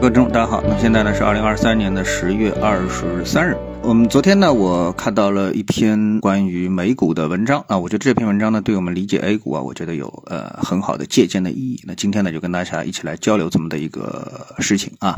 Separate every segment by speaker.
Speaker 1: 各位听众，大家好。那现在呢是二零二三年的十月二十三日。我们昨天呢，我看到了一篇关于美股的文章啊，我觉得这篇文章呢，对我们理解 A 股啊，我觉得有呃很好的借鉴的意义。那今天呢，就跟大家一起来交流这么的一个事情啊。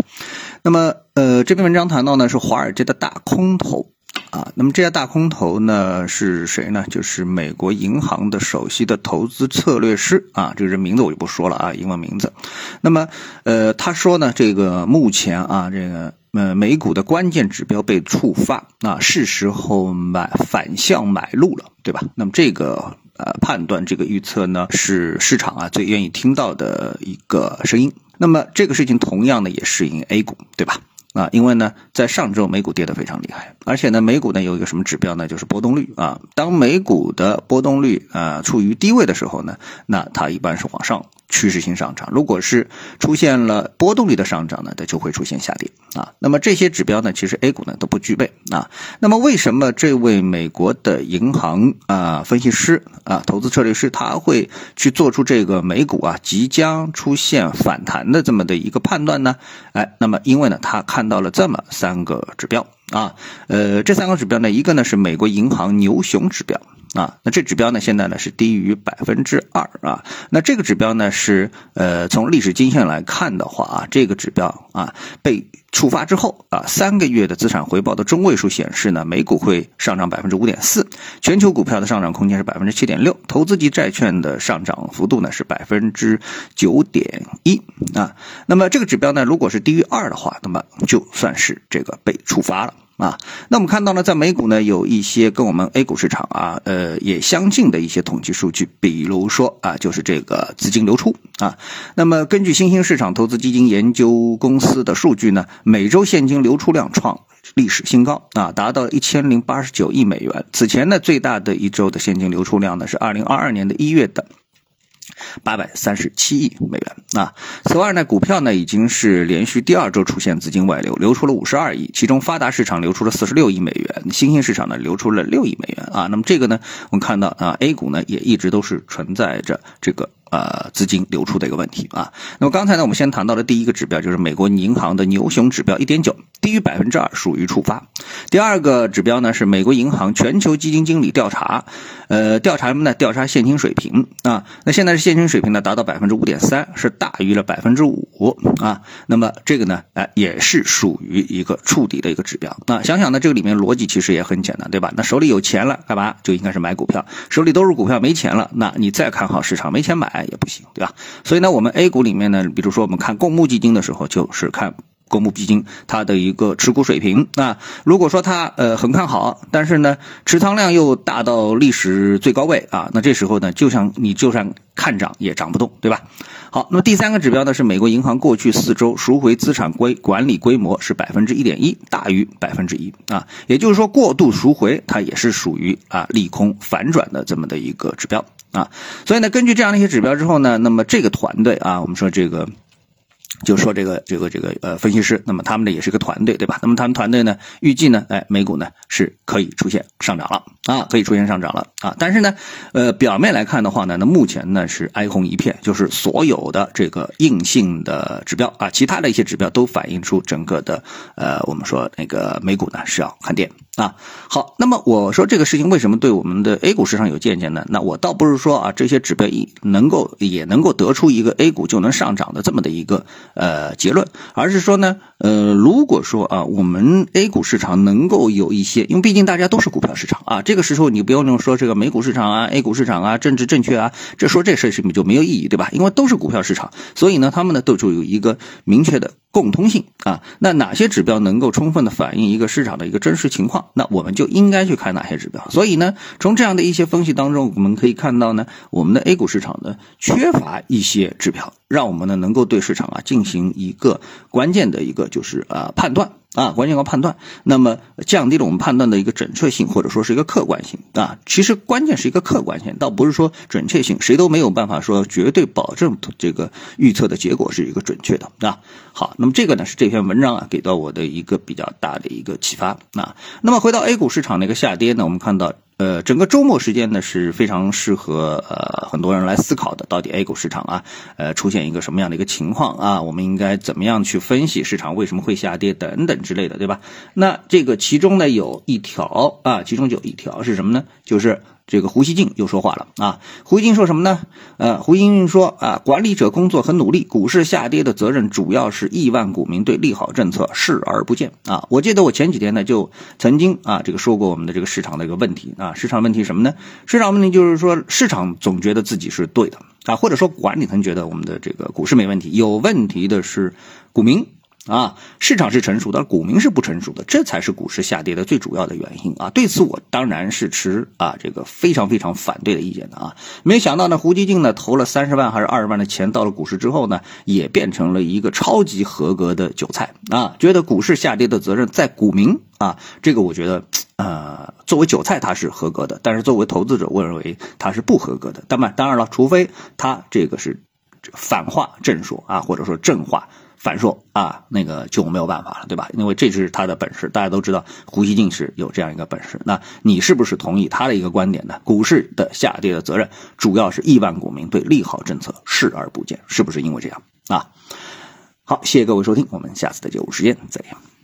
Speaker 1: 那么呃，这篇文章谈到呢是华尔街的大空头。啊，那么这家大空头呢是谁呢？就是美国银行的首席的投资策略师啊，这个人名字我就不说了啊，英文名字。那么，呃，他说呢，这个目前啊，这个呃美股的关键指标被触发啊，是时候买反向买入了，对吧？那么这个呃判断，这个预测呢，是市场啊最愿意听到的一个声音。那么这个事情同样呢也适应 A 股，对吧？啊，因为呢，在上周美股跌得非常厉害，而且呢，美股呢有一个什么指标呢？就是波动率啊。当美股的波动率啊处于低位的时候呢，那它一般是往上。趋势性上涨，如果是出现了波动率的上涨呢，它就会出现下跌啊。那么这些指标呢，其实 A 股呢都不具备啊。那么为什么这位美国的银行啊分析师啊投资策略师他会去做出这个美股啊即将出现反弹的这么的一个判断呢？哎，那么因为呢他看到了这么三个指标啊，呃，这三个指标呢，一个呢是美国银行牛熊指标。啊，那这指标呢，现在呢是低于百分之二啊。那这个指标呢是呃，从历史经验来看的话啊，这个指标啊被触发之后啊，三个月的资产回报的中位数显示呢，美股会上涨百分之五点四，全球股票的上涨空间是百分之七点六，投资级债券的上涨幅度呢是百分之九点一啊。那么这个指标呢，如果是低于二的话，那么就算是这个被触发了。啊，那我们看到呢，在美股呢有一些跟我们 A 股市场啊，呃也相近的一些统计数据，比如说啊，就是这个资金流出啊。那么根据新兴市场投资基金研究公司的数据呢，每周现金流出量创历史新高啊，达到一千零八十九亿美元。此前呢，最大的一周的现金流出量呢是二零二二年的一月的。八百三十七亿美元啊！此外呢，股票呢已经是连续第二周出现资金外流，流出了五十二亿，其中发达市场流出了四十六亿美元，新兴市场呢流出了六亿美元啊。那么这个呢，我们看到啊，A 股呢也一直都是存在着这个。呃，资金流出的一个问题啊。那么刚才呢，我们先谈到的第一个指标就是美国银行的牛熊指标一点九，低于百分之二属于触发。第二个指标呢是美国银行全球基金经理调查，呃，调查什么呢？调查现金水平啊。那现在是现金水平呢达到百分之五点三，是大于了百分之五啊。那么这个呢，哎，也是属于一个触底的一个指标。那想想呢，这个里面逻辑其实也很简单，对吧？那手里有钱了干嘛？就应该是买股票。手里都是股票，没钱了，那你再看好市场，没钱买。也不行，对吧？所以呢，我们 A 股里面呢，比如说我们看公募基金的时候，就是看公募基金它的一个持股水平。那如果说它呃很看好，但是呢持仓量又大到历史最高位啊，那这时候呢，就像你就算看涨也涨不动，对吧？好，那么第三个指标呢是美国银行过去四周赎回资产规管理规模是百分之一点一，大于百分之一啊，也就是说过度赎回它也是属于啊利空反转的这么的一个指标。啊，所以呢，根据这样的一些指标之后呢，那么这个团队啊，我们说这个。就说这个这个这个呃分析师，那么他们呢也是个团队，对吧？那么他们团队呢预计呢，哎，美股呢是可以出现上涨了啊，可以出现上涨了啊。但是呢，呃，表面来看的话呢，那目前呢是哀鸿一片，就是所有的这个硬性的指标啊，其他的一些指标都反映出整个的呃，我们说那个美股呢是要看跌啊。好，那么我说这个事情为什么对我们的 A 股市场有借鉴呢？那我倒不是说啊这些指标一能够也能够得出一个 A 股就能上涨的这么的一个。呃，结论，而是说呢，呃，如果说啊，我们 A 股市场能够有一些，因为毕竟大家都是股票市场啊，这个时候你不用说这个美股市场啊、A 股市场啊、政治正确啊，这说这事情就没有意义，对吧？因为都是股票市场，所以呢，他们呢都就有一个明确的。共通性啊，那哪些指标能够充分的反映一个市场的一个真实情况？那我们就应该去看哪些指标。所以呢，从这样的一些分析当中，我们可以看到呢，我们的 A 股市场呢缺乏一些指标，让我们呢能够对市场啊进行一个关键的一个就是啊判断。啊，关键要判断，那么降低了我们判断的一个准确性，或者说是一个客观性啊。其实关键是一个客观性，倒不是说准确性，谁都没有办法说绝对保证这个预测的结果是一个准确的啊。好，那么这个呢是这篇文章啊给到我的一个比较大的一个启发啊。那么回到 A 股市场的一个下跌呢，我们看到呃，整个周末时间呢是非常适合呃很多人来思考的，到底 A 股市场啊，呃出现一个什么样的一个情况啊？我们应该怎么样去分析市场为什么会下跌等等之类的，对吧？那这个其中呢有一条啊，其中有一条是什么呢？就是这个胡锡进又说话了啊。胡锡进说什么呢？呃，胡锡进说啊，管理者工作很努力，股市下跌的责任主要是亿万股民对利好政策视而不见啊。我记得我前几天呢就曾经啊这个说过我们的这个市场的一个问题啊。啊，市场问题什么呢？市场问题就是说，市场总觉得自己是对的啊，或者说管理层觉得我们的这个股市没问题，有问题的是股民。啊，市场是成熟的，股民是不成熟的，这才是股市下跌的最主要的原因啊！对此我当然是持啊这个非常非常反对的意见的啊！没想到呢，胡锡进呢投了三十万还是二十万的钱到了股市之后呢，也变成了一个超级合格的韭菜啊！觉得股市下跌的责任在股民啊，这个我觉得呃，作为韭菜他是合格的，但是作为投资者，我认为他是不合格的。当然，当然了，除非他这个是反话正说啊，或者说正话。反说啊，那个就没有办法了，对吧？因为这是他的本事，大家都知道胡锡进是有这样一个本事。那你是不是同意他的一个观点呢？股市的下跌的责任主要是亿万股民对利好政策视而不见，是不是因为这样啊？好，谢谢各位收听，我们下次的节目时间再见。